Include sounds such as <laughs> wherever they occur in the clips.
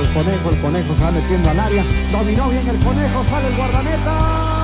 el conejo, el conejo se va metiendo al área. Dominó bien el conejo, sale el guardameta.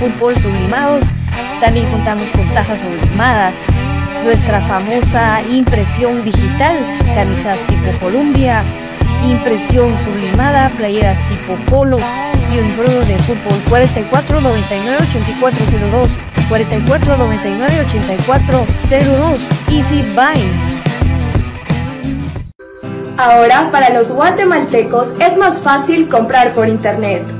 Fútbol sublimados. También contamos con tajas sublimadas. Nuestra famosa impresión digital, camisas tipo Columbia, impresión sublimada, playeras tipo polo y uniforme de fútbol 44 99 8402 44 99 8402 Easy Buy. Ahora, para los guatemaltecos es más fácil comprar por internet.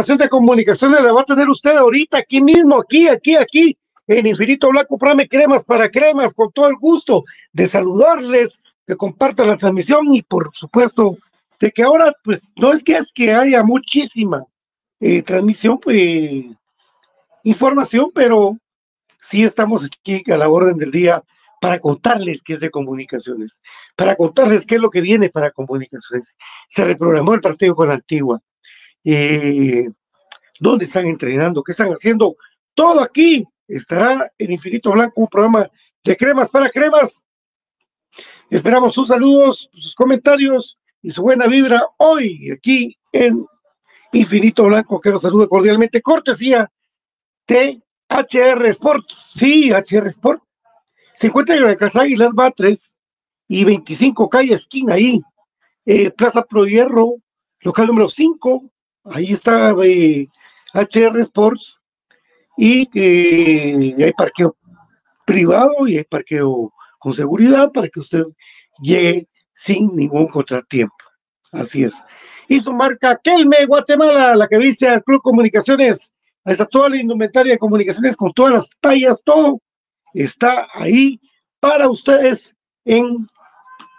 Información de comunicaciones la va a tener usted ahorita, aquí mismo, aquí, aquí, aquí, en Infinito Blanco Prame Cremas para Cremas, con todo el gusto de saludarles, que compartan la transmisión y por supuesto de que ahora, pues, no es que es que haya muchísima eh, transmisión, pues, información, pero sí estamos aquí a la orden del día para contarles qué es de comunicaciones, para contarles qué es lo que viene para comunicaciones. Se reprogramó el partido con la antigua eh, dónde están entrenando, qué están haciendo. Todo aquí estará en Infinito Blanco, un programa de cremas para cremas. Esperamos sus saludos, sus comentarios y su buena vibra hoy aquí en Infinito Blanco, que los saluda cordialmente. Cortesía de HR Sports. Sí, HR Sport. Se encuentra en la Casa Aguilar Batres y 25 calle esquina ahí. Eh, Plaza Pro Hierro, local número 5, ahí está eh, HR Sports y hay parqueo privado y hay parqueo con seguridad para que usted llegue sin ningún contratiempo. Así es. Y su marca Kelme Guatemala, la que viste al Club Comunicaciones, ahí está toda la indumentaria de comunicaciones con todas las tallas, todo está ahí para ustedes en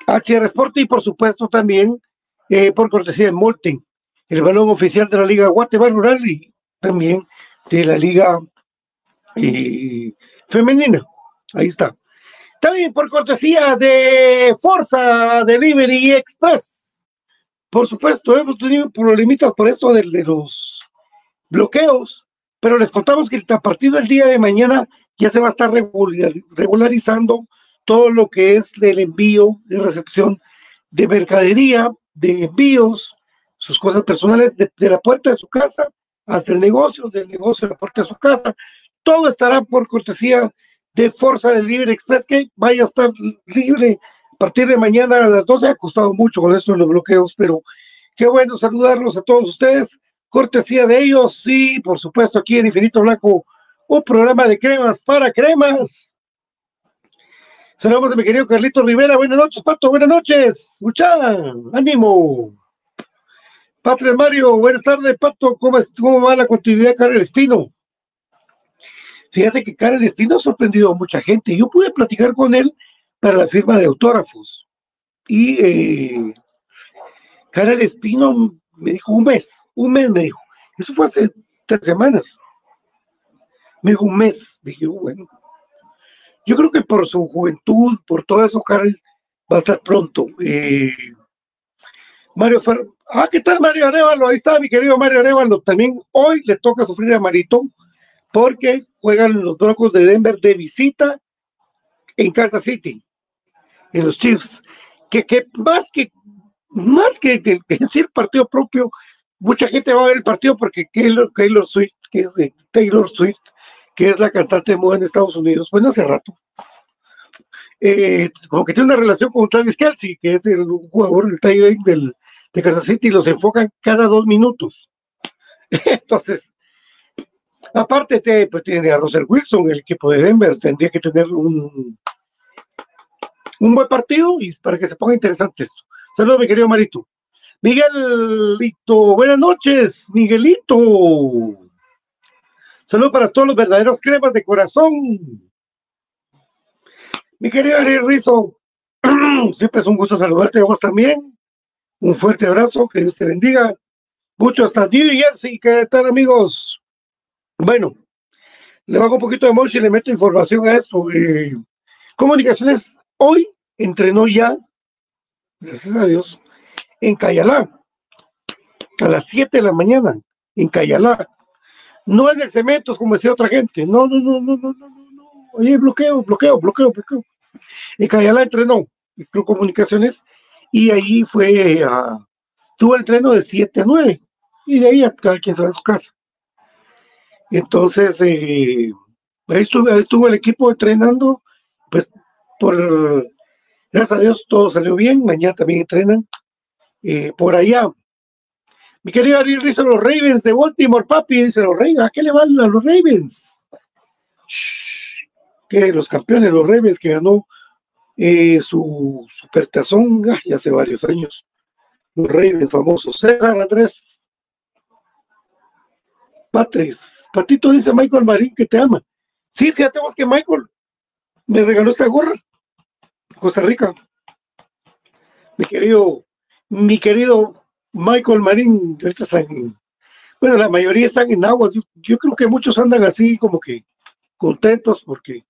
HR Sport y por supuesto también eh, por cortesía de Molten el balón oficial de la Liga Guatemala Rural y también de la Liga eh, Femenina. Ahí está. También por cortesía de Forza Delivery Express. Por supuesto, hemos tenido problemitas por esto de, los bloqueos, pero les contamos que a partir del día de mañana ya se va a estar regular, regularizando todo lo que es el envío y recepción de mercadería, de envíos, sus cosas personales de, la puerta de su casa hasta el negocio, del negocio a la puerta de su casa. Todo estará por cortesía de Forza del Libre Express, que vaya a estar libre a partir de mañana a las 12. Ha costado mucho con esto de los bloqueos, pero qué bueno saludarlos a todos ustedes. Cortesía de ellos, y por supuesto, aquí en Infinito Blanco, un programa de cremas para cremas. Saludamos a mi querido Carlito Rivera. Buenas noches, Pato. Buenas noches. Mucha ánimo. Patrick Mario, buenas tardes, Pato. ¿Cómo, es, ¿Cómo va la continuidad de Karel Espino? Fíjate que Karel Espino ha sorprendido a mucha gente. Yo pude platicar con él para la firma de autógrafos. Y eh, Espino me dijo un mes, un mes me dijo. Eso fue hace tres semanas. Me dijo un mes. Dije, bueno. Yo creo que por su juventud, por todo eso, Karel va a estar pronto. Eh, Mario Fer Ah, ¿qué tal Mario Arevalo? Ahí está mi querido Mario Arevalo. También hoy le toca sufrir a Marito porque juegan los Broncos de Denver de visita en Kansas City, en los Chiefs. Que, que más que más que, decir partido propio, mucha gente va a ver el partido porque Taylor, Taylor Swift, que es Taylor Swift, que es la cantante de moda en Estados Unidos, bueno, hace rato, eh, como que tiene una relación con Travis Kelsey, que es el jugador del tight del, de Kansas City los enfocan cada dos minutos. <laughs> Entonces, aparte te, pues, tiene a Russell Wilson, el equipo de Denver, tendría que tener un, un buen partido y para que se ponga interesante esto. Saludos, mi querido Marito. Miguelito, buenas noches, Miguelito. Saludos para todos los verdaderos cremas de corazón. Mi querido Ari Rizzo, <clears throat> siempre es un gusto saludarte a vos también. Un fuerte abrazo, que Dios te bendiga. Mucho hasta New Jersey. ¿Qué tal, amigos? Bueno, le bajo un poquito de mocho y le meto información a esto. Eh, comunicaciones hoy entrenó ya, gracias a Dios, en Cayalá, a las 7 de la mañana, en Cayalá. No en el Cementos, como decía otra gente. No, no, no, no, no, no. no. Oye, bloqueo, bloqueo, bloqueo, bloqueo. En Cayalá entrenó el Club Comunicaciones y ahí fue a. tuvo el entreno de 7 a 9 y de ahí a cada quien a su casa. Entonces, eh, ahí, estuvo, el equipo entrenando, pues por gracias a Dios todo salió bien, mañana también entrenan eh, por allá. Mi querido Ariel dice los Ravens de Baltimore, papi, dice los Ravens, ¿a qué le van a los Ravens? Que los campeones, los Ravens que ganó eh, su supertazón ah, ya hace varios años. Los Ravens famosos. César Andrés Patres. Patito dice Michael Marín que te ama. Sí, fíjate vos que Michael me regaló esta gorra. Costa Rica. Mi querido, mi querido Michael Marín, ahorita están en- bueno, la mayoría están en aguas. Yo creo que muchos andan así como que contentos porque,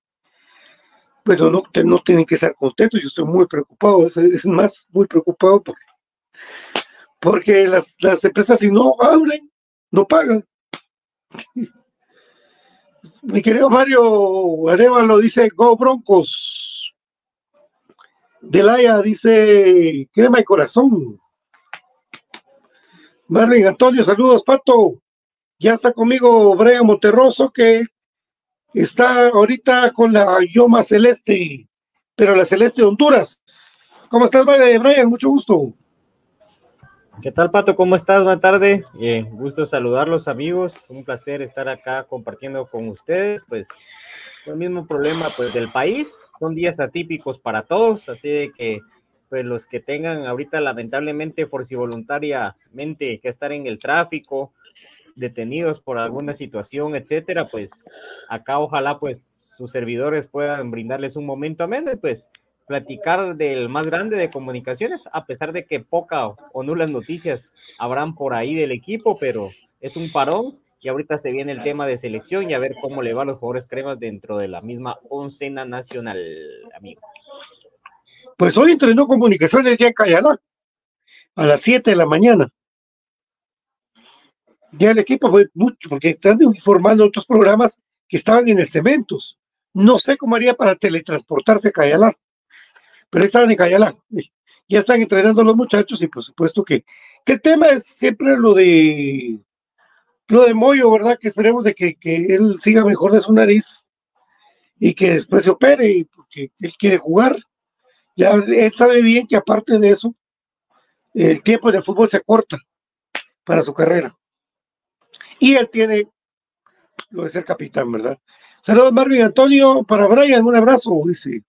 bueno, no, no tienen que estar contentos. Yo estoy muy preocupado, es, más, muy preocupado por- porque las, las empresas si no abren, no pagan. Mi querido Mario Arevalo dice, Go Broncos. Delaya dice, crema de corazón. Marlin Antonio, saludos, Pato. Ya está conmigo Brian Monterroso, que está ahorita con la Yoma Celeste, pero la Celeste de Honduras. ¿Cómo estás, Brian? Mucho gusto. ¿Qué tal, Pato? ¿Cómo estás? Buenas tardes. Eh, gusto saludarlos, amigos. Un placer estar acá compartiendo con ustedes. Pues el mismo problema pues del país. Son días atípicos para todos, así de que pues los que tengan ahorita lamentablemente por si voluntariamente que estar en el tráfico, detenidos por alguna situación, etcétera, pues acá ojalá pues sus servidores puedan brindarles un momento ameno y pues platicar del más grande de comunicaciones, a pesar de que poca o nulas noticias habrán por ahí del equipo, pero es un parón y ahorita se viene el tema de selección y a ver cómo le va a los jugadores cremas dentro de la misma oncena nacional, amigo. Pues hoy entrenó comunicaciones ya en Cayalá, a las 7 de la mañana. Ya el equipo fue mucho, porque están informando otros programas que estaban en el Cementos. No sé cómo haría para teletransportarse a Cayalá, pero estaban en Cayalá. Ya están entrenando los muchachos y por supuesto que, que el tema es siempre lo de lo de Moyo, ¿verdad? Que esperemos de que, que él siga mejor de su nariz y que después se opere, porque él quiere jugar. Ya él sabe bien que aparte de eso, el tiempo el fútbol se corta para su carrera. Y él tiene lo de ser capitán, ¿verdad? Saludos, Marvin Antonio, para Brian, un abrazo, dice.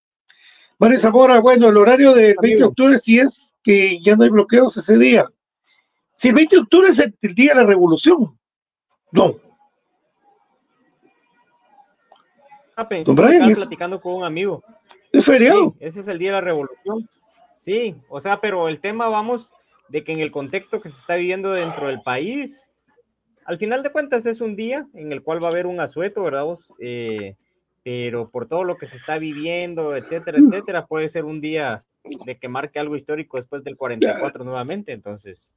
María Zamora, bueno, el horario del 20 de octubre sí es que ya no hay bloqueos ese día. Si el 20 de octubre es el, el día de la revolución, no. Ah, pensé Don Brian, estaba es- platicando con un amigo. Es feriado. Sí, ese es el día de la revolución. Sí, o sea, pero el tema, vamos, de que en el contexto que se está viviendo dentro del país, al final de cuentas es un día en el cual va a haber un asueto, ¿verdad? vos? Eh, pero por todo lo que se está viviendo, etcétera, etcétera, puede ser un día de que marque algo histórico después del 44 nuevamente, entonces,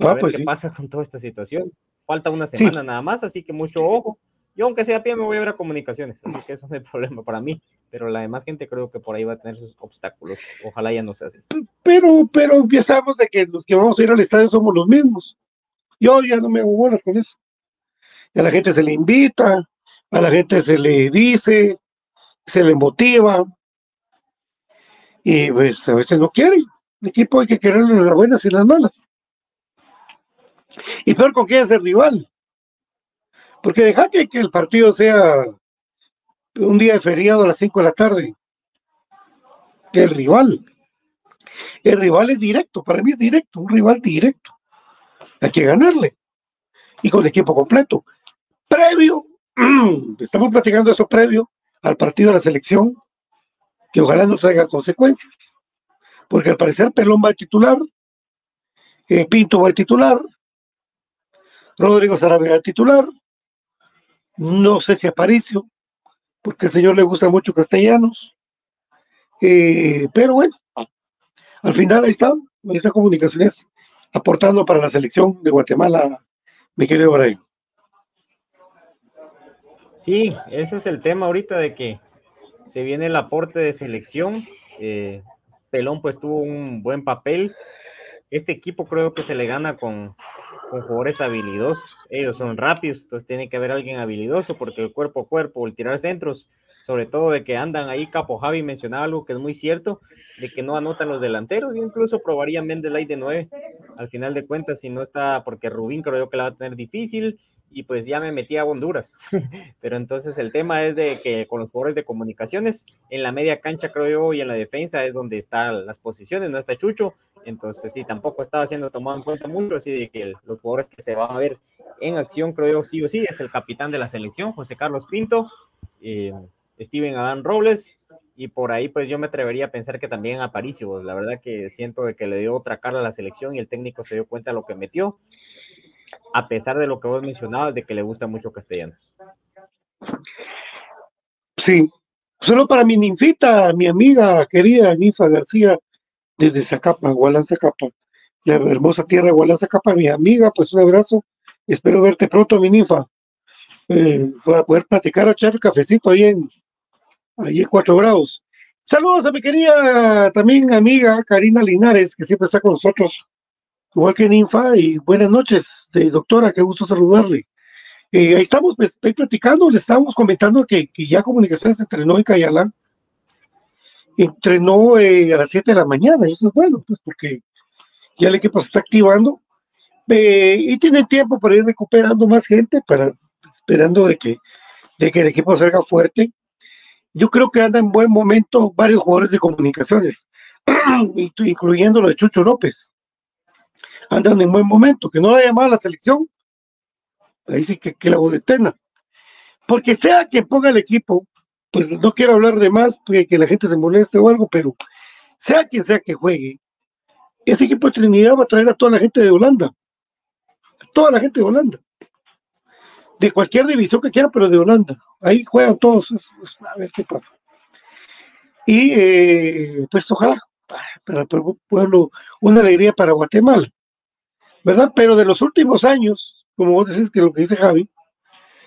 a Ah, ver pues qué sí. pasa con toda esta situación. Falta una Sí. semana nada más, así que mucho ojo. Yo, aunque sea a pie, me voy a ver a comunicaciones, así que eso no es <laughs> problema para mí, pero la demás gente creo que por ahí va a tener sus obstáculos. Ojalá ya no sea así. Pero, pero ya sabemos de que los que vamos a ir al estadio somos los mismos. Yo ya no me hago bolas con eso. Y a la gente se le invita, a la gente se le dice, se le motiva. Y pues a veces no quieren. El equipo hay que quererlo las buenas y las malas. Y peor con quién es el rival. Porque deja que, que el partido sea un día de feriado a las 5 de la tarde. El rival. El rival es directo, para mí es directo, un rival directo. Hay que ganarle. Y con equipo completo. Previo, <clears throat> estamos platicando eso previo al partido de la selección, que ojalá no traiga consecuencias. Porque al parecer Pelón va a titular, eh, Pinto va a titular, Rodrigo Sarabia titular. No sé si Aparicio, porque al señor le gusta mucho Castellanos. Eh, pero bueno, al final ahí está, ahí Comunicaciones aportando para la selección de Guatemala, mi querido Brian. Sí, ese es el tema ahorita de que se viene el aporte de selección. eh, Pelón pues tuvo un buen papel. Este equipo creo que se le gana con, con jugadores habilidosos. Ellos son rápidos, entonces tiene que haber alguien habilidoso porque el cuerpo a cuerpo, el tirar centros, sobre todo de que andan ahí, Capo Javi mencionaba algo que es muy cierto, de que no anotan los delanteros, yo incluso probaría Mendelay de 9, al final de cuentas, si no está, porque Rubín creo yo que la va a tener difícil, y pues ya me metí a Honduras. <laughs> Pero entonces el tema es de que con los jugadores de comunicaciones, en la media cancha creo yo y en la defensa es donde están las posiciones, no está Chucho, entonces sí, tampoco estaba siendo tomado en cuenta mucho, así de que los jugadores que se van a ver en acción creo yo sí o sí es el capitán de la selección, José Carlos Pinto, eh, Steven Adán Robles, y por ahí pues yo me atrevería a pensar que también Aparicio, la verdad que siento de que le dio otra cara a la selección y el técnico se dio cuenta de lo que metió, a pesar de lo que vos mencionabas de que le gusta mucho Castellanos. Sí, solo para mi ninfita, mi amiga querida Ninfa García, desde Zacapa, Gualán Zacapa, la hermosa tierra Gualán Zacapa, mi amiga, pues un abrazo, espero verte pronto, mi ninfa, eh, para poder platicar, echar cafecito ahí en, ahí en Cuatro Grados. Saludos a mi querida también amiga Karina Linares, que siempre está con nosotros, igual que Ninfa, y buenas noches, de doctora, qué gusto saludarle. Eh, ahí estamos pues, platicando, le estábamos comentando que, que ya Comunicaciones entrenó en Cayalá, entrenó eh, a las 7 de la mañana, eso es bueno, pues porque ya el equipo se está activando eh, y tienen tiempo para ir recuperando más gente, para esperando de que, de que el equipo salga fuerte. Yo creo que anda en buen momento varios jugadores de comunicaciones, <clears throat> incluyendo lo de Chucho López. Andan en buen momento, que no la llamado a la selección, ahí sí que, que la detena. Porque sea que ponga el equipo, pues no quiero hablar de más, que, que la gente se moleste o algo, pero sea quien sea que juegue, ese equipo de Trinidad va a traer a toda la gente de Holanda, toda la gente de Holanda, de cualquier división que quiera, pero de Holanda. Ahí juegan todos, a ver qué pasa. Y eh, pues ojalá para el pueblo, una alegría para Guatemala, ¿verdad? Pero de los últimos años, como vos decís que lo que dice Javi,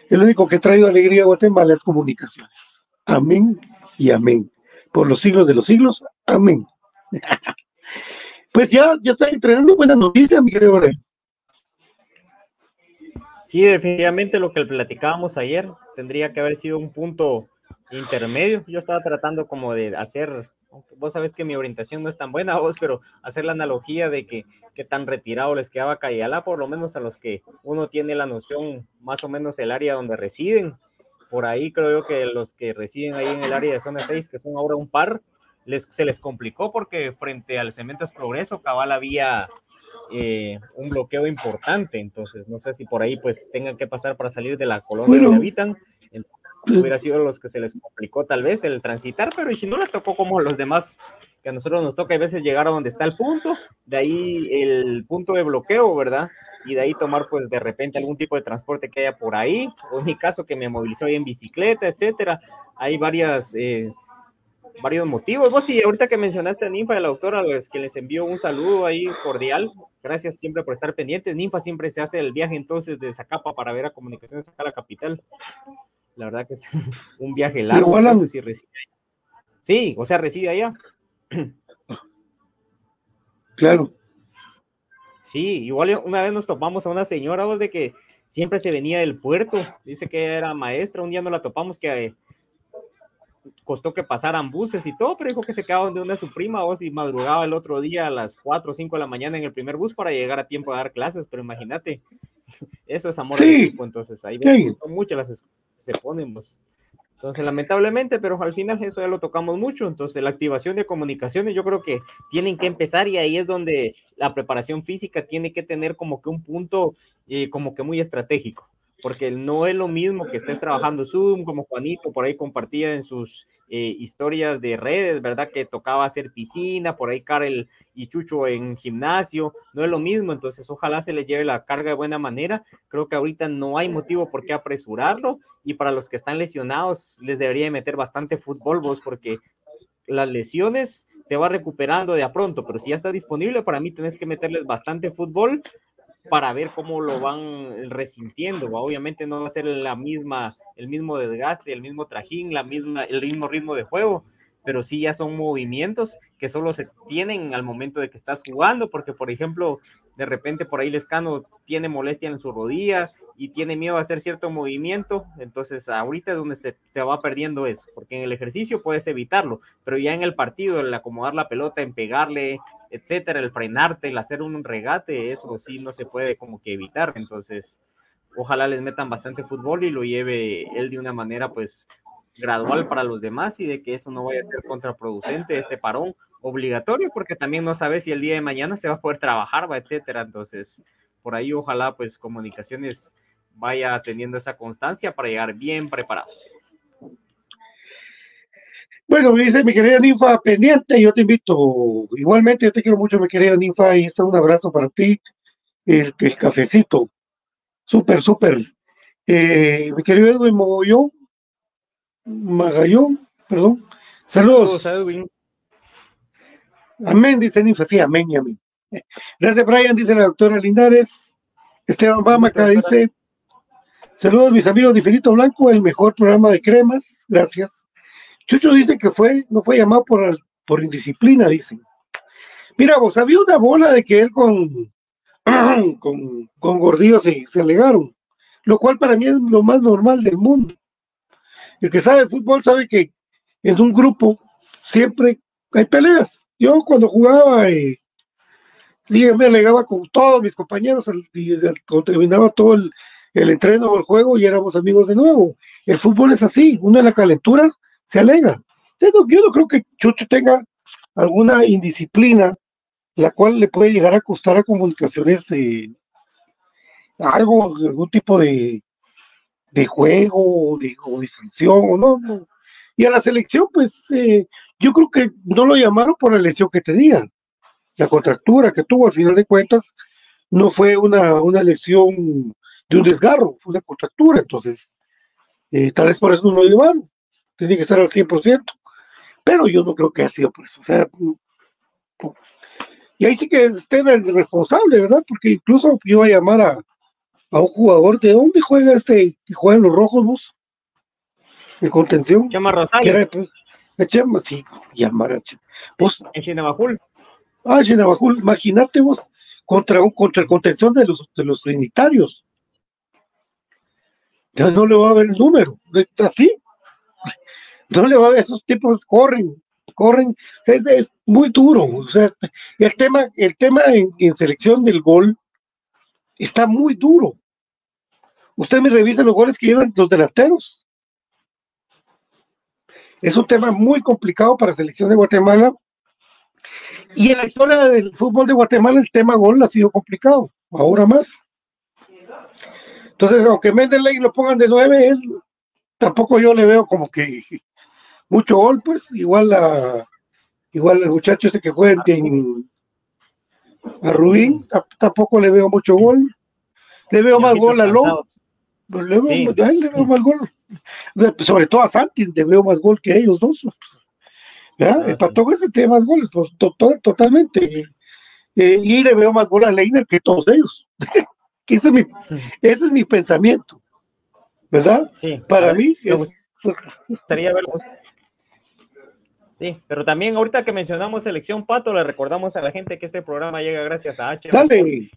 el único que ha traído alegría a Guatemala es comunicaciones. Amén y amén. Por los siglos de los siglos, amén. <laughs> pues ya, ya está entrenando buena noticia, mi querido. Sí, definitivamente lo que platicábamos ayer tendría que haber sido un punto intermedio. Yo estaba tratando como de hacer, vos sabés que mi orientación no es tan buena, <laughs> vos, pero hacer la analogía de que, que tan retirado les quedaba Cayala, por lo menos a los que uno tiene la noción más o menos el área donde residen. Por ahí creo que los que residen ahí en el área de zona 6, que son ahora un par, les, se les complicó porque frente al Cementos Progreso, cabal había eh, un bloqueo importante, entonces no sé si por ahí pues tengan que pasar para salir de la colonia Bueno. donde habitan, entonces, hubiera sido los que se les complicó tal vez el transitar, pero y si no les tocó como los demás, que a nosotros nos toca a veces llegar a donde está el punto, de ahí el punto de bloqueo, ¿verdad? Y de ahí tomar pues de repente algún tipo de transporte que haya por ahí, o en mi caso que me movilizó ahí en bicicleta, etcétera, hay varias... eh, varios motivos. Vos sí, ahorita que mencionaste a Ninfa, a la doctora, a los que les envío un saludo ahí cordial. Gracias siempre por estar pendientes. Ninfa siempre se hace el viaje entonces de Zacapa para ver a Comunicaciones acá a la capital. La verdad que es <laughs> un viaje largo. Gualam. no sé si reside allá. Sí, o sea, reside allá. <clears throat> Claro. Sí, igual una vez nos topamos a una señora vos, de que siempre se venía del puerto. Dice que era maestra. Un día nos la topamos que eh, costó que pasaran buses y todo, pero dijo que se quedaba donde una su prima vos y madrugaba el otro día a las 4 o 5 de la mañana en el primer bus para llegar a tiempo a dar clases. Pero imagínate, <laughs> eso es amor al Sí. equipo. Entonces ahí Sí. son muchas las se ponen vos. Entonces, lamentablemente, pero al final eso ya lo tocamos mucho. Entonces, la activación de comunicaciones, yo creo que tienen que empezar y ahí es donde la preparación física tiene que tener como que un punto eh, como que muy estratégico. Porque no es lo mismo que estés trabajando Zoom, como Juanito por ahí compartía en sus eh, historias de redes, ¿verdad? Que tocaba hacer piscina, por ahí Karel y Chucho en gimnasio, no es lo mismo, entonces ojalá se les lleve la carga de buena manera. Creo que ahorita no hay motivo por qué apresurarlo y para los que están lesionados les debería meter bastante fútbol vos porque las lesiones te va recuperando de a pronto, pero si ya está disponible, para mí tenés que meterles bastante fútbol para ver cómo lo van resintiendo. Obviamente no va a ser la misma, el mismo desgaste, el mismo trajín, la misma, el mismo ritmo de juego, pero sí ya son movimientos que solo se tienen al momento de que estás jugando, porque por ejemplo, de repente por ahí Lescano tiene molestia en su rodilla y tiene miedo a hacer cierto movimiento, entonces ahorita es donde se, se va perdiendo eso, porque en el ejercicio puedes evitarlo, pero ya en el partido, el acomodar la pelota, en pegarle, etcétera, el frenarte, el hacer un regate, eso sí no se puede como que evitar, entonces ojalá les metan bastante fútbol y lo lleve él de una manera pues gradual para los demás y de que eso no vaya a ser contraproducente, este parón obligatorio, porque también no sabes si el día de mañana se va a poder trabajar, va, etcétera. Entonces, por ahí ojalá pues comunicaciones vaya teniendo esa constancia para llegar bien preparados. Bueno, me dice mi querida Ninfa, pendiente, yo te invito. Igualmente, yo te quiero mucho, mi querida Ninfa, y está un abrazo para ti, el, el cafecito. Súper, súper. Eh, mi querido Edwin Mogollón, Magallón, perdón. Saludos. Saludos, Edwin. Amén, dice Ninfa, sí, amén y amén. Gracias, Brian, dice la doctora Linares. Esteban Bamaca dice, saludos mis amigos de Infinito Blanco, el mejor programa de cremas, gracias. Chucho dice que fue, no fue llamado por, por indisciplina, dicen. Mira, vos, había una bola de que él con, <clears throat> con, con Gordillo se, se alegaron, lo cual para mí es lo más normal del mundo. El que sabe fútbol sabe que en un grupo siempre hay peleas. Yo cuando jugaba, eh, me alegaba con todos mis compañeros y cuando terminaba todo el, el entreno o el juego y éramos amigos de nuevo. El fútbol es así, uno en la calentura se alega. Yo no, yo no creo que Chucho tenga alguna indisciplina la cual le puede llegar a costar a comunicaciones eh, algo, algún tipo de, de juego de, o de sanción no, no. Y a la selección, pues eh, yo creo que no lo llamaron por la lesión que tenía. La contractura que tuvo al final de cuentas no fue una, una lesión de un desgarro, fue una contractura. Entonces, eh, tal vez por eso no lo llevaron. Tenía que estar al 100%. Pero yo no creo que haya sido por eso. O sea, y ahí sí que esté el responsable, ¿verdad? Porque incluso iba a llamar a, a un jugador. ¿De dónde juega este que juega en los rojos, vos? En contención. Chema Rosales, pues, a Chema, sí, llamar a Chema. Vos, en Chinabajul. ah, Chinabajul, imagínate vos contra, un, contra el contención de los, de los trinitarios. Ya no le va a ver el número, así. <laughs> No le va a ver, esos tipos corren, corren, es, es muy duro. O sea, el tema, el tema en, en selección del gol está muy duro. Usted me revisa los goles que llevan los delanteros. Es un tema muy complicado para la selección de Guatemala. Y en la historia del fútbol de Guatemala el tema gol ha sido complicado, ahora más. Entonces, aunque Mendeley lo pongan de nueve, él tampoco yo le veo como que mucho gol, pues, igual a igual el muchacho ese que juega en a Rubín, ta- tampoco le veo mucho gol. Le veo más gol a Lom, cansados. pues, le veo, Sí. a él le veo más gol. De- Sobre todo a Santi, le veo más gol que ellos dos. Ah, el sí. Patojo ese tiene más goles, pues, to- to- totalmente. Eh, y le veo más gol a Leiner que todos ellos. <laughs> Ese, es mi, ese es mi pensamiento. ¿Verdad? Sí, Para mí, me gustaría verlo. Sí, pero también ahorita que mencionamos selección Pato, le recordamos a la gente que este programa llega gracias a H.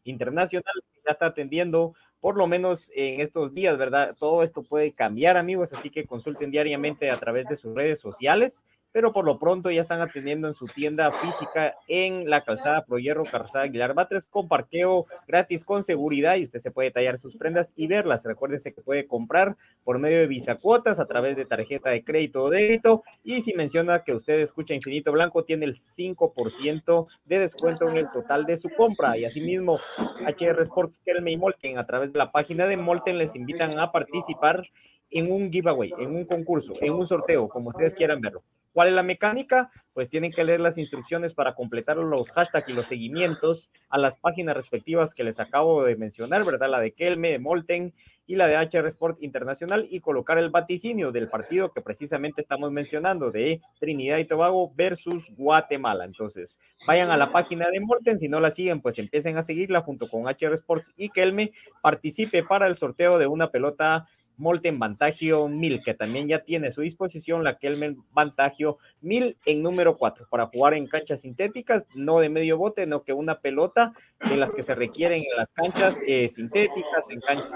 Internacional, que ya está atendiendo por lo menos en estos días, ¿verdad? Todo esto puede cambiar, amigos, así que consulten diariamente a través de sus redes sociales, pero por lo pronto ya están atendiendo en su tienda física en la calzada Pro Hierro, calzada Aguilar Batres, con parqueo gratis, con seguridad, y usted se puede tallar sus prendas y verlas. Recuérdese que puede comprar por medio de Visa Cuotas, a través de tarjeta de crédito o débito, y si menciona que usted escucha Infinito Blanco, tiene el 5% de descuento en el total de su compra, y asimismo, HR Sports Kelme y Molten, a través de la página de Molten, les invitan a participar en un giveaway, en un concurso, en un sorteo, como ustedes quieran verlo. ¿Cuál es la mecánica? Pues tienen que leer las instrucciones para completar los hashtags y los seguimientos a las páginas respectivas que les acabo de mencionar, ¿verdad? La de Kelme, de Molten y la de HR Sport Internacional y colocar el vaticinio del partido que precisamente estamos mencionando de Trinidad y Tobago versus Guatemala. Entonces, vayan a la página de Molten, si no la siguen, pues empiecen a seguirla junto con HR Sports y Kelme. Participe para el sorteo de una pelota Molten Vantagio 1000, que también ya tiene a su disposición la Kelmen Vantagio 1000 en número 4 para jugar en canchas sintéticas, no de medio bote, no que una pelota de las que se requieren en las canchas eh, sintéticas, en canchas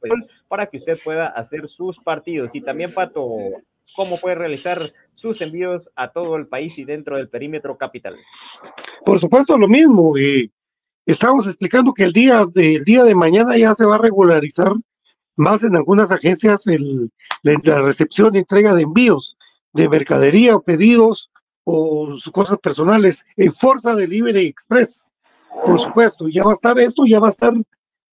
pues, para que usted pueda hacer sus partidos. Y también, Pato, cómo puede realizar sus envíos a todo el país y dentro del perímetro capital. Por supuesto, lo mismo. Eh, estamos explicando que el día, de, el día de mañana ya se va a regularizar más en algunas agencias el, la, recepción y entrega de envíos de mercadería o pedidos o sus cosas personales en Forza Delivery Express. Por supuesto, ya va a estar esto, ya va a estar,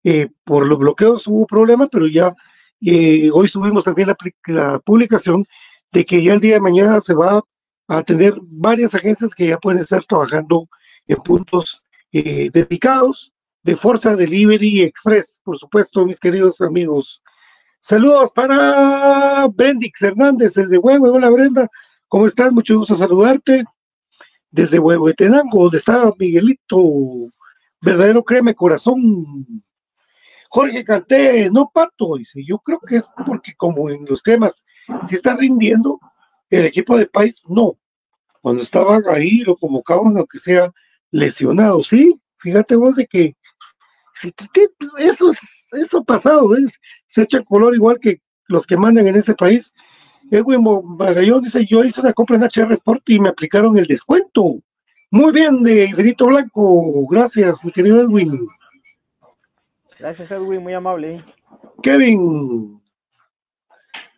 eh, por los bloqueos hubo problema, pero ya eh, hoy subimos también la, la, publicación de que ya el día de mañana se va a tener varias agencias que ya pueden estar trabajando en puntos eh, dedicados de Forza Delivery Express, por supuesto, mis queridos amigos. Saludos para Brendix Hernández desde Huevo. Hola Brenda, ¿cómo estás? Mucho gusto saludarte. Desde Huehuetenango, donde está Miguelito, verdadero créeme corazón. Jorge Canté, no pato, dice, yo creo que es porque como en los cremas si está rindiendo, el equipo de país no. Cuando estaban ahí lo convocaban aunque sea lesionado, sí, fíjate vos de que eso, es, eso ha pasado, ¿ves? se echa color igual que los que mandan en ese país. Edwin Magallón dice, yo hice una compra en HR Sport y me aplicaron el descuento. Muy bien, de Infinito Blanco. Gracias, mi querido Edwin. Gracias, Edwin, muy amable. Kevin,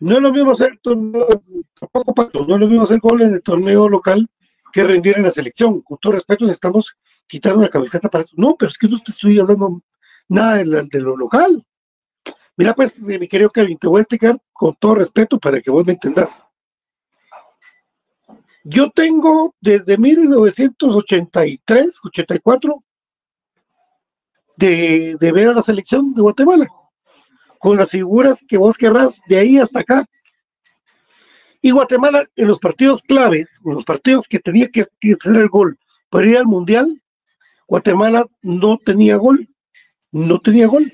no es lo mismo hacer tampoco Pato, no es lo mismo hacer gol en el torneo local que rendir en la selección. Con todo respeto, necesitamos quitar una camiseta para eso. No, pero es que no te estoy hablando nada de, de lo local. Mira, pues, mi querido Kevin, te voy a explicar con todo respeto para que vos me entendas. Yo tengo desde 1983, 84, de, de ver a la selección de Guatemala, con las figuras que vos querrás de ahí hasta acá. Y Guatemala, en los partidos claves, en los partidos que tenía que hacer el gol para ir al Mundial, Guatemala no tenía gol no tenía gol.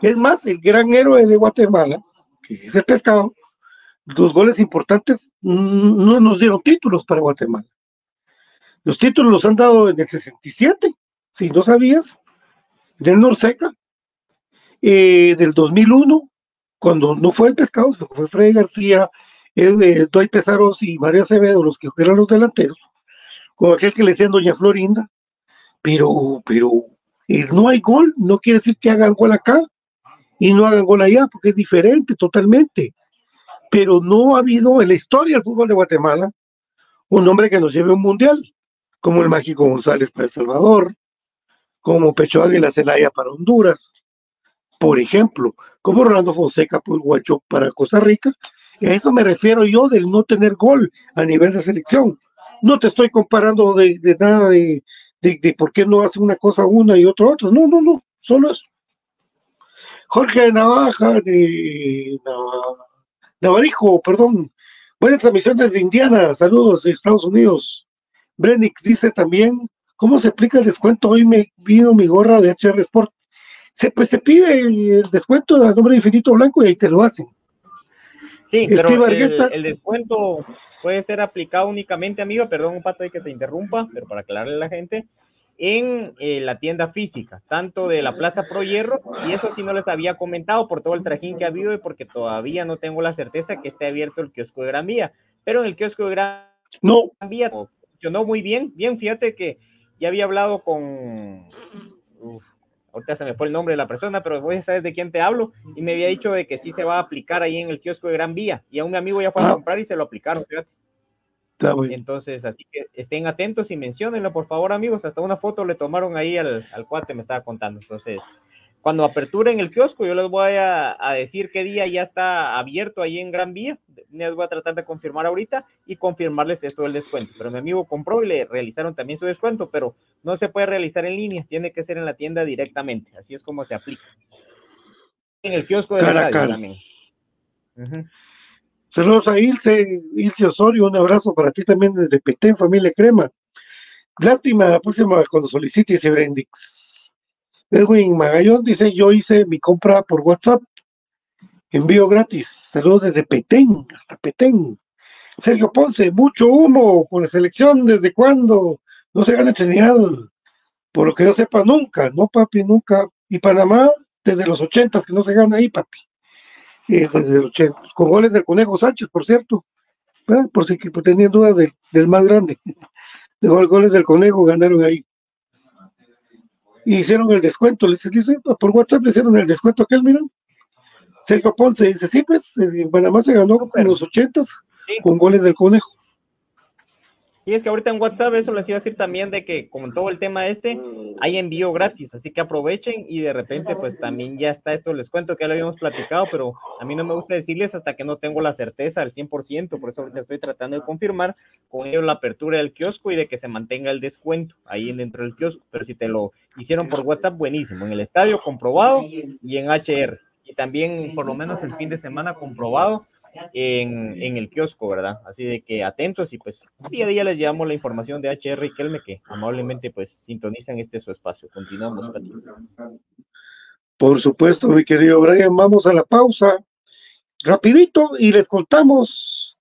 Es más, el gran héroe de Guatemala, que es el pescado, los goles importantes mm, no nos dieron títulos para Guatemala. Los títulos los han dado en el 67, si no sabías, del Norseca, eh, del 2001, cuando no fue el pescado, fue Freddy García, eh, Doy Pesaros y María Acevedo, los que eran los delanteros, con aquel que le decían Doña Florinda, pero, pero no hay gol, no quiere decir que hagan gol acá y no hagan gol allá, porque es diferente totalmente. Pero no ha habido en la historia del fútbol de Guatemala un hombre que nos lleve a un mundial, como el Mágico González para El Salvador, como Pecho Águila Celaya para Honduras, por ejemplo, como Rolando Fonseca por para Costa Rica. A eso me refiero yo del no tener gol a nivel de selección. No te estoy comparando de, de nada de, de, de, por qué no hace una cosa una y otra otra. No, no, no, solo eso. Jorge Navaja de Navarijo, perdón. Buena transmisión desde Indiana, saludos de Estados Unidos. Brenix dice también, ¿cómo se aplica el descuento? Hoy me vino mi gorra de HR Sport. Se, pues se pide el descuento a nombre de Infinito Blanco y ahí te lo hacen. Sí, pero el, el, descuento puede ser aplicado únicamente, amigo, perdón, un pato de que te interrumpa, pero para aclararle a la gente, en eh, la tienda física, tanto de la Plaza Pro Hierro, y eso sí no les había comentado por todo el trajín que ha habido y porque todavía no tengo la certeza que esté abierto el kiosco de Gran Vía, pero en el kiosco de Gran No, Vía funcionó muy bien, bien, fíjate que ya había hablado con, uf, ahorita se me fue el nombre de la persona, pero vos ya sabes de quién te hablo, y me había dicho de que sí se va a aplicar ahí en el kiosco de Gran Vía, y a un amigo ya fue a Ah. comprar y se lo aplicaron, fíjate. Entonces, así que estén atentos y menciónenlo, por favor, amigos. Hasta una foto le tomaron ahí al, al cuate, me estaba contando. Entonces, cuando aperturen el kiosco, yo les voy a, a decir qué día ya está abierto ahí en Gran Vía. Les voy a tratar de confirmar ahorita y confirmarles esto del descuento. Pero mi amigo compró y le realizaron también su descuento, pero no se puede realizar en línea, tiene que ser en la tienda directamente. Así es como se aplica. En el kiosco de Cara la cara. también. Ujú. Saludos a Ilse, Ilse Osorio, un abrazo para ti también desde Petén, familia Crema. Lástima, la próxima cuando solicites Brendix. Edwin Magallón dice, yo hice mi compra por WhatsApp, envío gratis. Saludos desde Petén, hasta Petén. Sergio Ponce, mucho humo con la selección, ¿desde cuándo? No se gana Trinidad, por lo que yo sepa, nunca, no papi, nunca. Y Panamá, desde los ochentas que no se gana ahí, papi. Eh, desde el 80, con goles del Conejo Sánchez, por cierto, por si que pues, tenían dudas del, del más grande. <laughs> De gol- goles del Conejo ganaron ahí. Y hicieron el descuento, les dice, por WhatsApp le hicieron el descuento aquel, miren. Sergio Ponce dice, sí, pues, en Panamá se ganó en los ochentas Sí. con goles del Conejo. Sí, es que ahorita en WhatsApp eso les iba a decir también de que con todo el tema este hay envío gratis, así que aprovechen y de repente pues también ya está esto, les cuento que ya lo habíamos platicado, pero a mí no me gusta decirles hasta que no tengo la certeza al 100%, por eso ahorita estoy tratando de confirmar con ellos la apertura del kiosco y de que se mantenga el descuento ahí dentro del kiosco, pero si te lo hicieron por WhatsApp, buenísimo, en el estadio comprobado y en HR, y también por lo menos el fin de semana comprobado en, el kiosco, ¿verdad? Así de que atentos y pues día a día les llevamos la información de HR y Kelme que amablemente pues sintonizan este su espacio. Continuamos. Por supuesto, mi querido Brian, vamos a la pausa rapidito y les contamos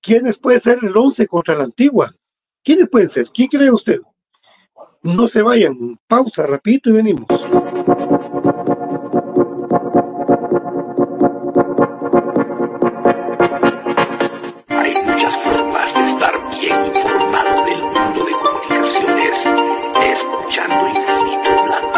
quiénes puede ser el 11 contra la antigua. ¿Quiénes pueden ser? ¿Quién cree usted? No se vayan, pausa rapidito y venimos. De comunicaciones escuchando Infinito Blanco.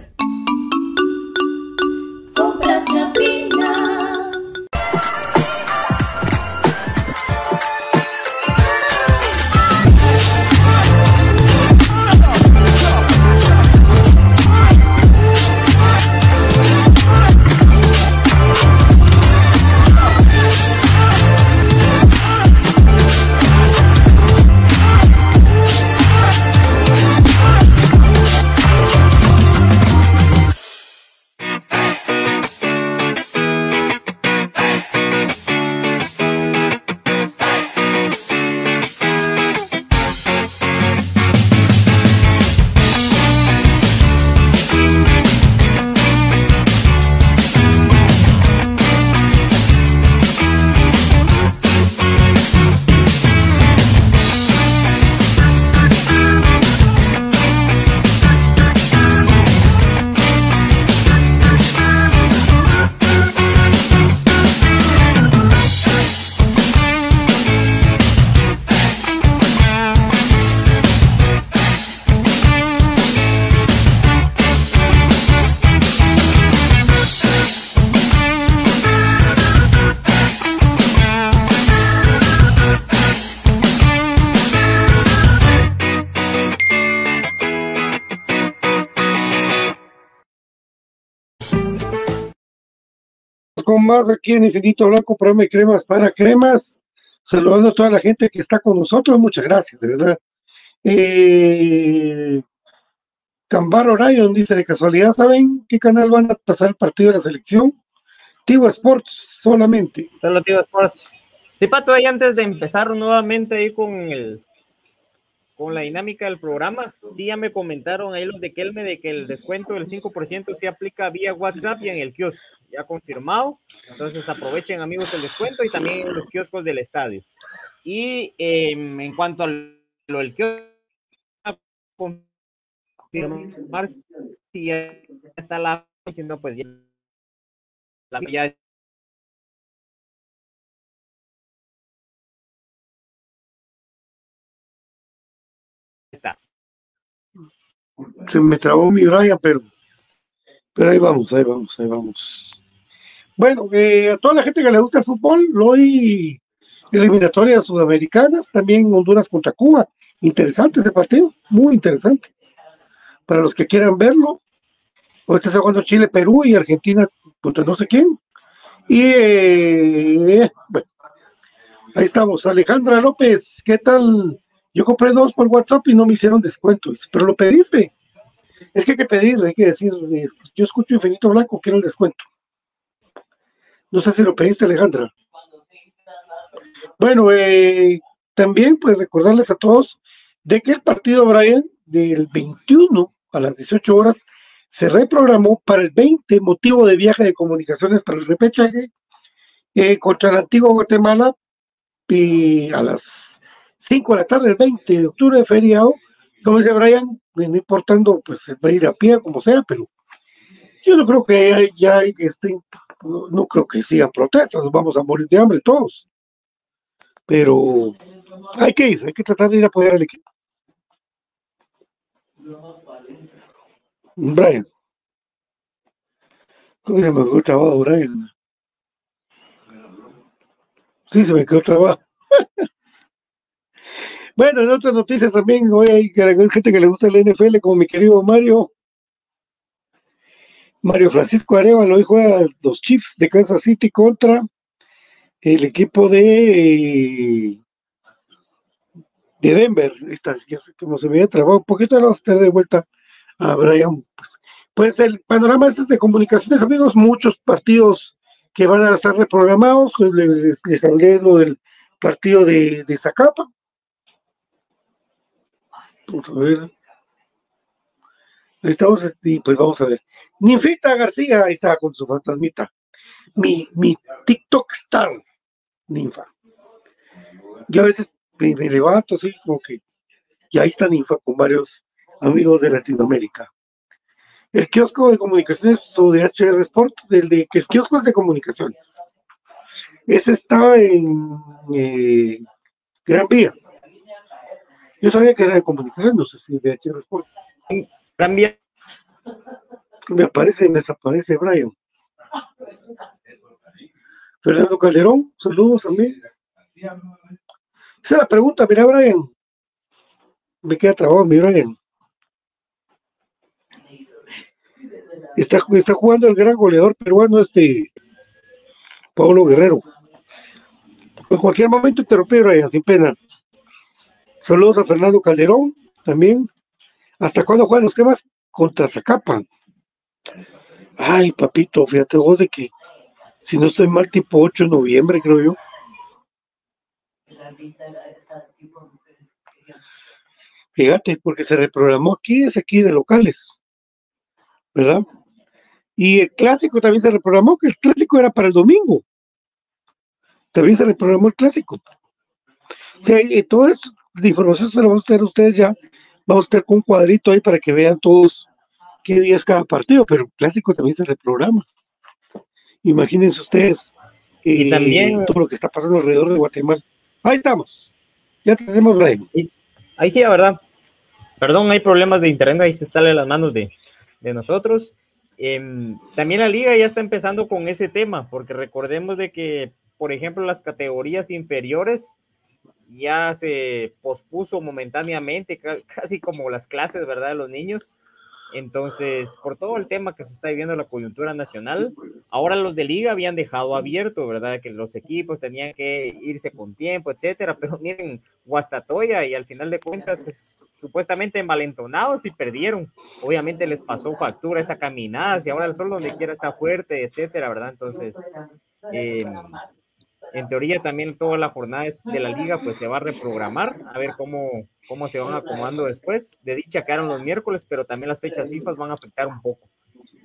Aquí en Infinito Blanco, programa de cremas para cremas. Saludando a toda la gente que está con nosotros, muchas gracias, de verdad. Eh, Cambar Orion dice, de casualidad, ¿saben qué canal van a pasar el partido de la selección? Tigo Sports solamente. Solo Tigo Sports. Sí, Pato, ahí antes de empezar nuevamente ahí con el con la dinámica del programa, sí ya me comentaron ahí los de Kelme de que el descuento del 5% se aplica vía WhatsApp y en el kiosco, ya confirmado. Entonces aprovechen amigos el descuento y también los kioscos del estadio. Y eh, en cuanto a lo del kiosco, si ya está la, si no, pues ya, ya está. Se me trabó mi Brian, pero, pero ahí vamos, ahí vamos, ahí vamos. Bueno, eh, a toda la gente que le gusta el fútbol, hoy eliminatorias sudamericanas, también Honduras contra Cuba. Interesante ese partido, muy interesante. Para los que quieran verlo, ahorita está jugando Chile, Perú y Argentina contra no sé quién. Y eh, bueno, ahí estamos. Alejandra López, ¿qué tal? Yo compré dos por WhatsApp y no me hicieron descuentos, pero lo pediste. Es que hay que pedir, hay que decir, eh, yo escucho Infinito Blanco, quiero el descuento. No sé si lo pediste, Alejandra. Bueno, eh, también pues recordarles a todos de que el partido, Brian, del 21 a las 18 horas, se reprogramó para el 20, motivo de viaje de comunicaciones para el repechaje, eh, contra el antiguo Guatemala, y a las 5 de la tarde, el 20 de octubre de feriado, como dice Brian, no importando, pues va a ir a pie, como sea, pero yo no creo que ya este, no, no creo que sigan protestas, nos vamos a morir de hambre todos. Pero hay que ir, hay que tratar de ir a apoyar al equipo. Brian. ¿Cómo se me quedó trabajo, Brian? Sí, se me quedó trabajo. <laughs> bueno, en otras noticias también, hoy hay gente que le gusta el NFL, como mi querido Mario. Mario Francisco Arevalo hoy juega los Chiefs de Kansas City contra el equipo de, de Denver. Está, ya sé cómo se me había trabado un poquito, ahora vamos a tener de vuelta a Brian. Pues, pues el panorama este es de comunicaciones, amigos, muchos partidos que van a estar reprogramados. Les, les hablé lo del partido de, de Zacapa. A. Ahí estamos, y pues vamos a ver. Ninfita García, ahí está con su fantasmita. Mi, mi TikTok star, Ninfa. Yo a veces me, levanto así como que, y ahí está Ninfa con varios amigos de Latinoamérica. El kiosco de comunicaciones o de HR Sport, el, de, el kiosco es de comunicaciones. Ese está en eh, Gran Vía. Yo sabía que era de comunicaciones, no sé si de HR Sport. Gran Vía. Me aparece y me desaparece Brian. Fernando Calderón, saludos también. Esa es la pregunta, mira, Brian. Me queda trabajo, mi Brian. Está, está jugando el gran goleador peruano, este Pablo Guerrero. En cualquier momento interrumpí, Brian, sin pena. Saludos a Fernando Calderón, también. ¿Hasta cuándo juegan los cremas? Contra Zacapa. Ay, papito, fíjate vos de que si no estoy mal, tipo 8 de noviembre, creo yo. Fíjate, porque se reprogramó aquí, es aquí de locales, ¿verdad? Y el clásico también se reprogramó, que el clásico era para el domingo. También se reprogramó el clásico. O sea, y toda esta información se la vamos a tener ustedes ya. Vamos a tener un cuadrito ahí para que vean todos qué día es cada partido, pero el clásico también se reprograma. Imagínense ustedes Y eh, también- todo lo que está pasando alrededor de Guatemala. Ahí estamos. Ya tenemos, Brian. Ahí sí, la verdad. Perdón, hay problemas de internet, ahí se sale las manos de, de nosotros. Em, también la liga ya está empezando con ese tema, porque recordemos de que, por ejemplo, las categorías inferiores ya se pospuso momentáneamente, ca- casi como las clases, ¿verdad? De los niños. Entonces, por todo el tema que se está viviendo la coyuntura nacional, ahora los de liga habían dejado abierto, ¿verdad? Que los equipos tenían que irse con tiempo, etcétera, pero miren, Guastatoya y al final de cuentas, supuestamente envalentonados y perdieron. Obviamente les pasó factura esa caminada, y ahora el sol donde quiera está fuerte, etcétera, ¿verdad? Entonces, eh, en teoría también toda la jornada de la liga pues se va a reprogramar, a ver cómo, cómo se van acomodando después. De dicha quedaron los miércoles, pero también las fechas FIFA van a afectar un poco.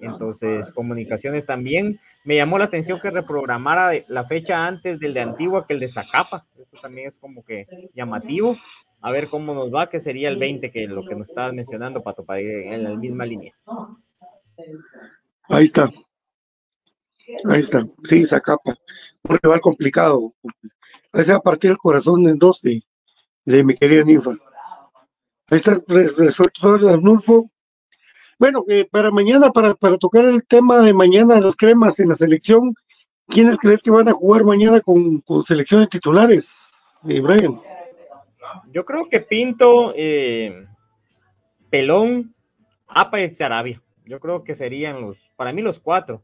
Entonces, comunicaciones también. Me llamó la atención que reprogramara la fecha antes del de Antigua que el de Zacapa. Eso también es como que llamativo. A ver cómo nos va, que sería el 20, que lo que nos estabas mencionando, Pato, para ir en la misma línea. Ahí está. Ahí está. Sí, Zacapa. Un rival complicado. Ahí se va a partir el corazón en dos de, de mi querida ninfa. Ahí está resuelto el Arnulfo. Bueno, eh, para mañana, para, para tocar el tema de mañana de los cremas en la selección, ¿quiénes crees que van a jugar mañana con, con selecciones titulares, eh, Brian? Yo creo que Pinto, eh, Pelón, Apa y Sarabia. Yo creo que serían los, para mí los cuatro.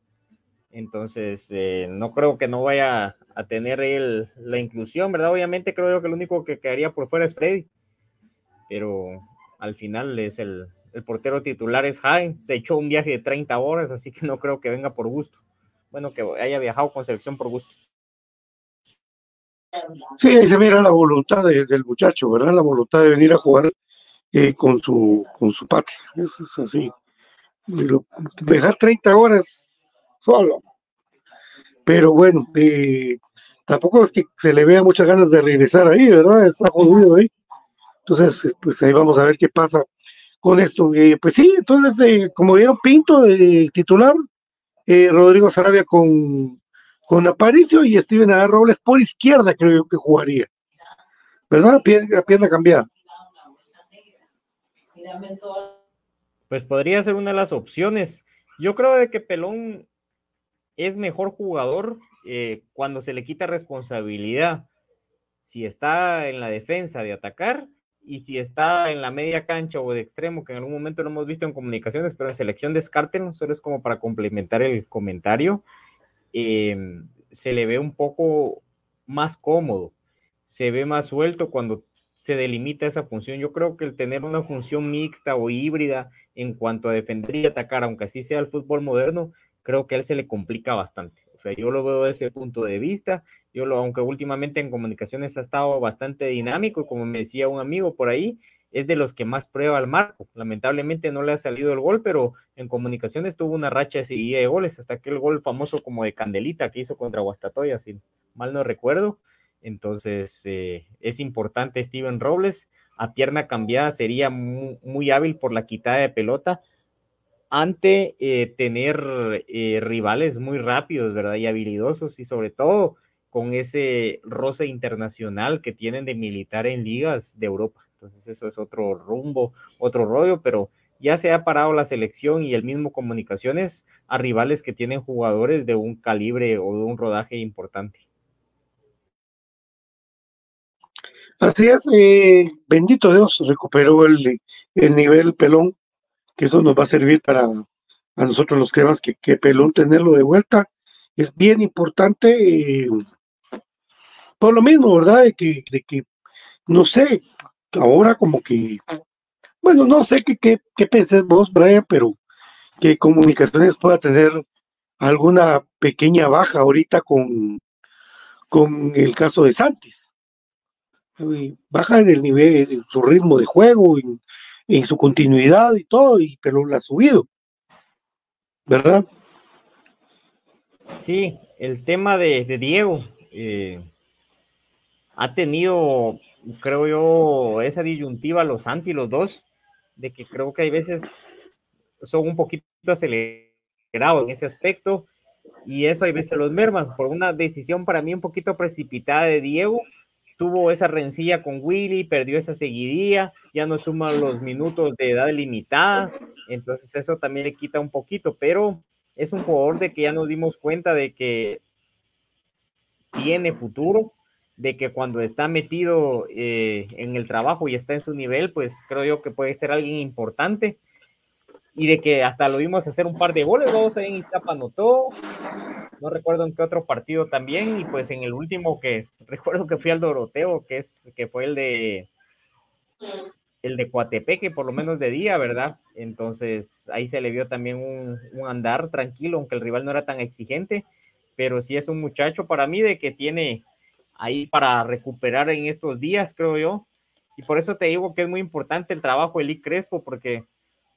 Entonces, eh, no creo que no vaya a tener él la inclusión, ¿verdad? Obviamente creo yo que el único que quedaría por fuera es Freddy. Pero al final es el, el portero titular es Jaime. Se echó un viaje de 30 horas, así que no creo que venga por gusto. Bueno, que haya viajado con selección por gusto. Sí, se mira la voluntad de- del muchacho, ¿verdad? La voluntad de venir a jugar eh, con, su, con su patria. Eso es así. Lo- Dejar 30 horas solo. Pero bueno, eh, tampoco es que se le vea muchas ganas de regresar ahí, ¿verdad? Está jodido ahí. Entonces, eh, pues ahí vamos a ver qué pasa con esto. Eh, pues sí, entonces, eh, como vieron Pinto, eh, titular, Rodrigo Sarabia con, con Aparicio y Steven A. Robles por izquierda, creo yo que jugaría. ¿Verdad? Pierna, pierna cambiada. Pues podría ser una de las opciones. Yo creo de que Pelón es mejor jugador cuando se le quita responsabilidad. Si está en la defensa de atacar y si está en la media cancha o de extremo, que en algún momento lo hemos visto en comunicaciones, pero en selección descártenlo, solo es como para complementar el comentario. eh, se le ve un poco más cómodo, se ve más suelto cuando se delimita esa función. Yo creo que el tener una función mixta o híbrida en cuanto a defender y atacar, aunque así sea el fútbol moderno, creo que a él se le complica bastante. Sea, yo lo veo desde ese punto de vista. Yo lo, aunque últimamente en comunicaciones ha estado bastante dinámico, como me decía un amigo por ahí, es de los que más prueba al marco. Lamentablemente no le ha salido el gol, pero en comunicaciones tuvo una racha seguida de goles, hasta aquel gol famoso como de Candelita que hizo contra Guastatoya, si mal no recuerdo. Entonces, eh, es importante Steven Robles. A pierna cambiada sería muy, muy hábil por la quitada de pelota ante eh, tener eh, rivales muy rápidos, ¿verdad? Y habilidosos y sobre todo con ese roce internacional que tienen de militar en ligas de Europa. Entonces eso es otro rumbo, otro rollo, pero ya se ha parado la selección y el mismo comunicaciones a rivales que tienen jugadores de un calibre o de un rodaje importante. Así es, eh, bendito Dios, recuperó el, el nivel pelón, que eso nos va a servir para a nosotros los cremas, que, que pelón tenerlo de vuelta es bien importante, eh, por lo mismo, ¿verdad? De que, de que, no sé, ahora como que, bueno, no sé qué, qué, qué pensás vos, Brian, pero que comunicaciones pueda tener alguna pequeña baja ahorita con, con el caso de Santis baja en el nivel, en su ritmo de juego, en su continuidad y todo, y, pero la ha subido, ¿verdad? Sí, el tema de, Diego eh, ha tenido, creo yo, esa disyuntiva los anti, los dos, de que creo que hay veces son un poquito acelerados en ese aspecto, y eso hay veces los mermas por una decisión para mí un poquito precipitada de Diego, tuvo esa rencilla con Willy, perdió esa seguidilla, ya no suma los minutos de edad limitada, entonces eso también le quita un poquito, pero es un jugador de que ya nos dimos cuenta de que tiene futuro, de que cuando está metido eh, en el trabajo y está en su nivel, pues creo yo que puede ser alguien importante. Y de que hasta lo vimos hacer un par de goles, vamos en Iztapa anotó, no recuerdo en qué otro partido también, y pues en el último que <laughs> recuerdo que fui al Doroteo, que es que fue el de el de Coatepeque, por lo menos de día, ¿verdad? Entonces ahí se le vio también un, un, andar tranquilo, aunque el rival no era tan exigente, pero sí es un muchacho para mí de que tiene ahí para recuperar en estos días, creo yo. Y por eso te digo que es muy importante el trabajo de Lee Crespo, porque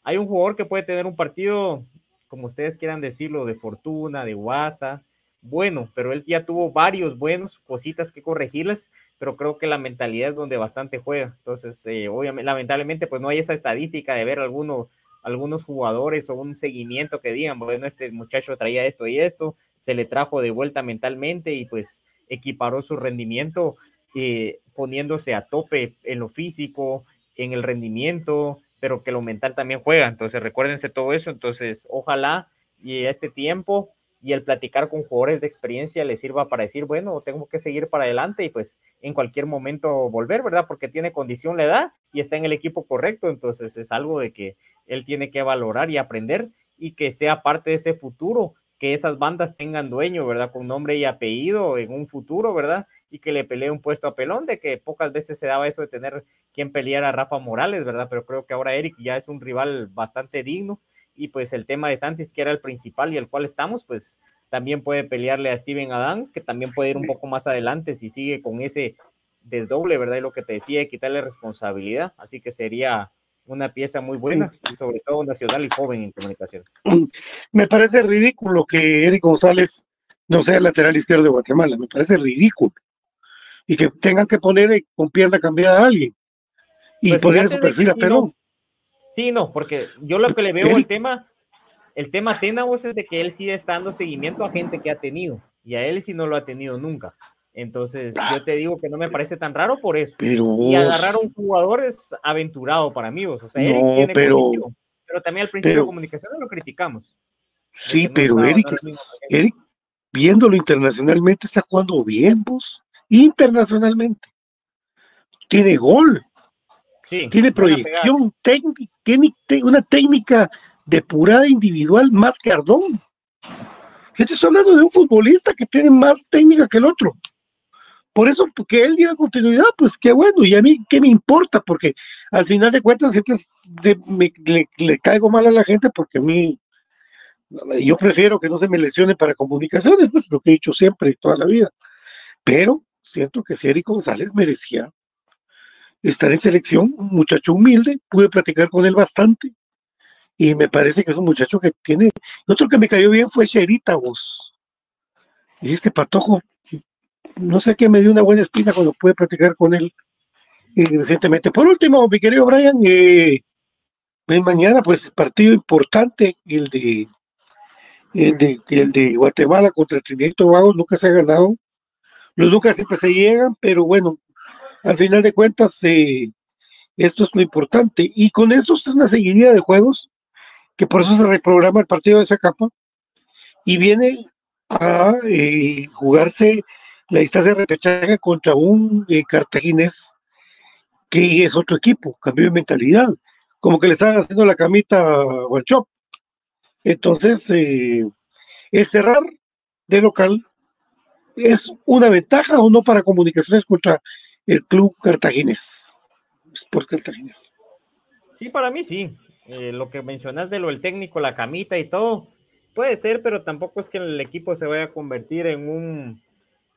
hay un jugador que puede tener un partido, como ustedes quieran decirlo, de fortuna, de guasa, bueno, pero él ya tuvo varios buenos, cositas que corregirles, pero creo que la mentalidad es donde bastante juega. Entonces, eh, obviamente, lamentablemente, pues no hay esa estadística de ver algunos, algunos jugadores o un seguimiento que digan, bueno, este muchacho traía esto y esto, se le trajo de vuelta mentalmente y pues equiparó su rendimiento eh, poniéndose a tope en lo físico, en el rendimiento, pero que lo mental también juega. Entonces, recuérdense todo eso. Entonces, ojalá y este tiempo y el platicar con jugadores de experiencia les sirva para decir, bueno, tengo que seguir para adelante y pues en cualquier momento volver, ¿verdad? Porque tiene condición la edad y está en el equipo correcto, entonces es algo de que él tiene que valorar y aprender y que sea parte de ese futuro, que esas bandas tengan dueño, ¿verdad? Con nombre y apellido en un futuro, ¿verdad? Y que le pelee un puesto a Pelón, de que pocas veces se daba eso de tener quien peleara a Rafa Morales, ¿verdad? Pero creo que ahora Eric ya es un rival bastante digno y pues el tema de Santis, que era el principal y el cual estamos, pues también puede pelearle a Steven Adán, que también puede ir un poco más adelante si sigue con ese desdoble, ¿verdad? Y lo que te decía, quitarle responsabilidad, así que sería una pieza muy buena, y sobre todo nacional y joven en comunicaciones. <clears throat> Me parece ridículo que Eric González no sea el lateral izquierdo de Guatemala, me parece ridículo. Y que tengan que poner con pierna cambiada a alguien y Pues poner en su perfil a sí, Pelón. no. Sí, no, porque yo lo que le veo Eric. el tema, el tema Tenagos es de que él está dando seguimiento a gente que ha tenido, y a él sí no lo ha tenido nunca. Entonces, yo te digo que no me parece tan raro por eso. Pero Y agarrar a un jugador es aventurado para mí, o sea, Eric No, tiene pero- condición, pero también al principio pero- de comunicaciones lo criticamos. sí, no pero Eric, no nivel. Eric, viéndolo internacionalmente, está jugando bien, vos. Internacionalmente. Tiene gol, Sí, tiene proyección, técnica, tiene una técnica depurada individual más que Ardón. Yo te estoy hablando de un futbolista que tiene más técnica que el otro. Por eso, que él diga continuidad, pues qué bueno, y a mí qué me importa, porque al final de cuentas siempre es de- me- le, le caigo mal a la gente porque a mí, yo prefiero que no se me lesione para comunicaciones, pues lo que he dicho siempre y toda la vida. Pero siento que Eric González merecía estar en selección, un muchacho humilde, pude platicar con él bastante, y me parece que es un muchacho que tiene, otro que me cayó bien fue Sherita, vos. Y este patojo, no sé qué me dio una buena espina cuando pude platicar con él eh, recientemente. Por último, mi querido Brian, eh, mañana, pues partido importante, el de el de, el de Guatemala contra Trinidad y Tobago, nunca se ha ganado. Los nunca siempre se llegan, pero bueno, al final de cuentas, eh, esto es lo importante. Y con eso es una seguidilla de juegos, que por eso se reprograma el partido de esa capa, y viene a eh, jugarse la distancia de repechaje contra un eh, cartaginés que es otro equipo, cambió de mentalidad, como que le estaban haciendo la camita a Guanchop. Entonces, eh, el cerrar de local es una ventaja o no para comunicaciones contra el club cartaginés. Sport cartaginés. Sí, para mí sí. Eh, lo que mencionas de lo del técnico, la camita y todo, puede ser, pero tampoco es que el equipo se vaya a convertir en un,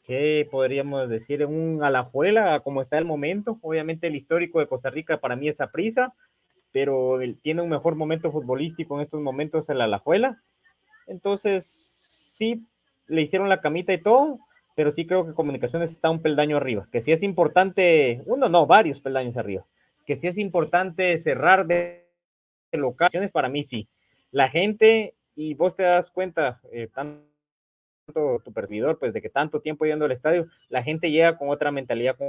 ¿qué podríamos decir? En un alajuela, como está el momento. Obviamente el histórico de Costa Rica para mí es prisa, pero él tiene un mejor momento futbolístico en estos momentos el alajuela. Entonces, sí, le hicieron la camita y todo, pero sí creo que Comunicaciones está un peldaño arriba, que sí es importante, uno no, varios peldaños arriba, que sí es importante cerrar de locaciones, para mí sí. La gente, y vos te das cuenta, eh, tanto tu servidor, pues de que tanto tiempo yendo al estadio, la gente llega con otra mentalidad, con,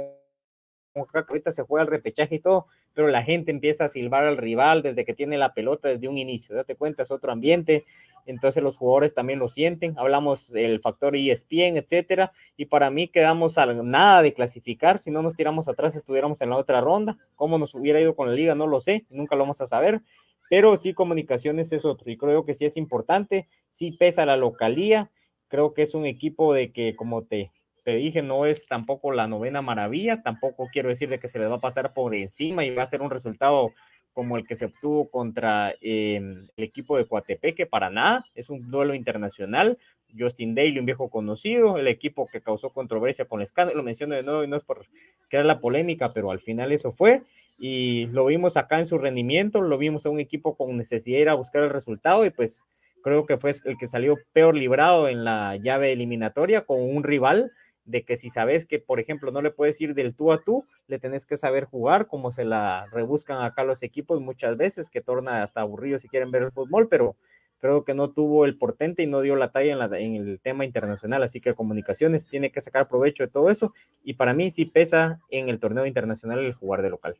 ahorita se juega el repechaje y todo, pero la gente empieza a silbar al rival desde que tiene la pelota desde un inicio, date cuenta, es otro ambiente, entonces los jugadores también lo sienten, hablamos el factor ESPN, etcétera, y para mí quedamos a nada de clasificar, si no nos tiramos atrás estuviéramos en la otra ronda, cómo nos hubiera ido con la liga no lo sé, nunca lo vamos a saber, pero sí comunicaciones es otro y creo que sí es importante, sí pesa la localía, creo que es un equipo de que como te, te dije, no es tampoco la novena maravilla, tampoco quiero decir de que se le va a pasar por encima y va a ser un resultado como el que se obtuvo contra eh, el equipo de Coatepeque, para nada, es un duelo internacional, Justin Daly, un viejo conocido, el equipo que causó controversia con el escándalo, lo menciono de nuevo y no es por crear la polémica, pero al final eso fue, y lo vimos acá en su rendimiento, lo vimos a un equipo con necesidad de a buscar el resultado y pues creo que fue el que salió peor librado en la llave eliminatoria con un rival de que si sabes que, por ejemplo, no le puedes ir del tú a tú, le tenés que saber jugar, como se la rebuscan acá los equipos muchas veces, que torna hasta aburrido si quieren ver el fútbol, pero creo que no tuvo el portente y no dio la talla en, la, en el tema internacional, así que comunicaciones tiene que sacar provecho de todo eso, y para mí sí pesa en el torneo internacional el jugar de local.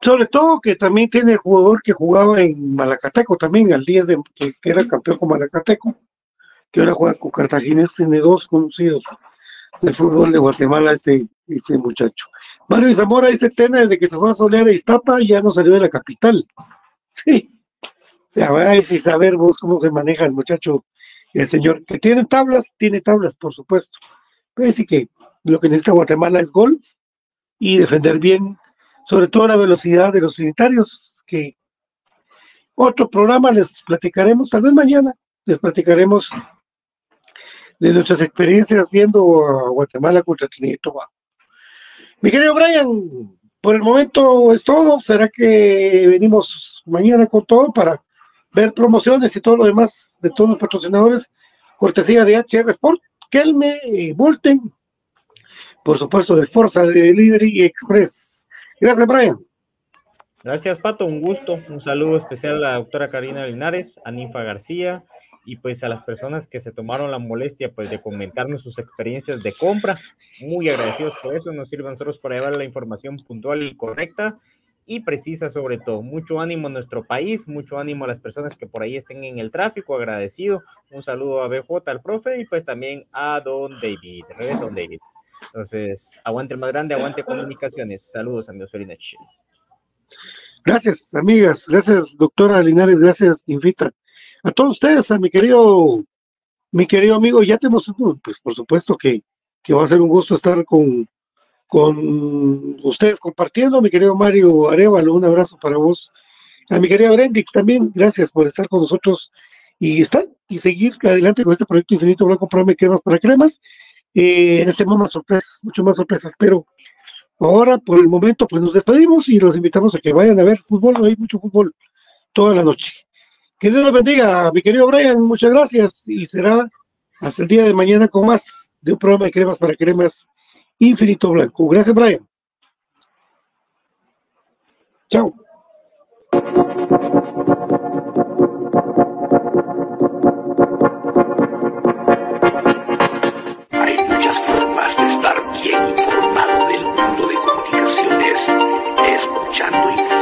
Sobre todo que también tiene el jugador que jugaba en Malacateco también, al 10 de que, que era campeón con Malacateco, que ahora juega con Cartaginés, tiene dos conocidos del fútbol de Guatemala, este, este muchacho. Mario Zamora dice Tena desde que se fue a solear a Iztapa ya no salió de la capital. <laughs> Sí. Ya vais a saber vos cómo se maneja el muchacho, el señor, que tiene tablas, tiene tablas, por supuesto. Pero sí que lo que necesita Guatemala es gol y defender bien, sobre todo la velocidad de los unitarios, que otro programa les platicaremos, tal vez mañana, les platicaremos de nuestras experiencias viendo a Guatemala contra Trinidad. Mi querido Brian, por el momento es todo. ¿Será que venimos mañana con todo para ver promociones y todo lo demás de todos los patrocinadores? Cortesía de HR Sport, Kelme, Volten, por supuesto de Forza Delivery Express. Gracias, Brian. Gracias, Pato. Un gusto. Un saludo especial a la doctora Karina Linares, a Ninfa García, y pues a las personas que se tomaron la molestia pues de comentarnos sus experiencias de compra. Muy agradecidos por eso, nos sirven nosotros para llevar la información puntual y correcta y precisa sobre todo. Mucho ánimo a nuestro país, mucho ánimo a las personas que por ahí estén en el tráfico, agradecido. Un saludo a BJ, al profe, y pues también a Don David. Regreso Don David. Entonces, aguante el más grande, aguante comunicaciones. Saludos, amigos Feliz Gracias, amigas. Gracias, doctora Linares. Gracias, Invita a todos ustedes, a mi querido, mi querido amigo, ya tenemos, pues por supuesto que, que va a ser un gusto estar con, con ustedes compartiendo, mi querido Mario Arevalo, un abrazo para vos, a mi querida Brendix también, gracias por estar con nosotros y estar y seguir adelante con este proyecto Infinito Blanco Programa Cremas para Cremas. Eh, en este más sorpresas, mucho más sorpresas, pero ahora por el momento pues nos despedimos y los invitamos a que vayan a ver fútbol, hay mucho fútbol toda la noche. Que Dios los bendiga, mi querido Brian, muchas gracias y será hasta el día de mañana con más de un programa de cremas para cremas infinito blanco. Gracias, Brian. Chao. Hay muchas formas de estar bien informado del mundo de comunicaciones, escuchando Infinito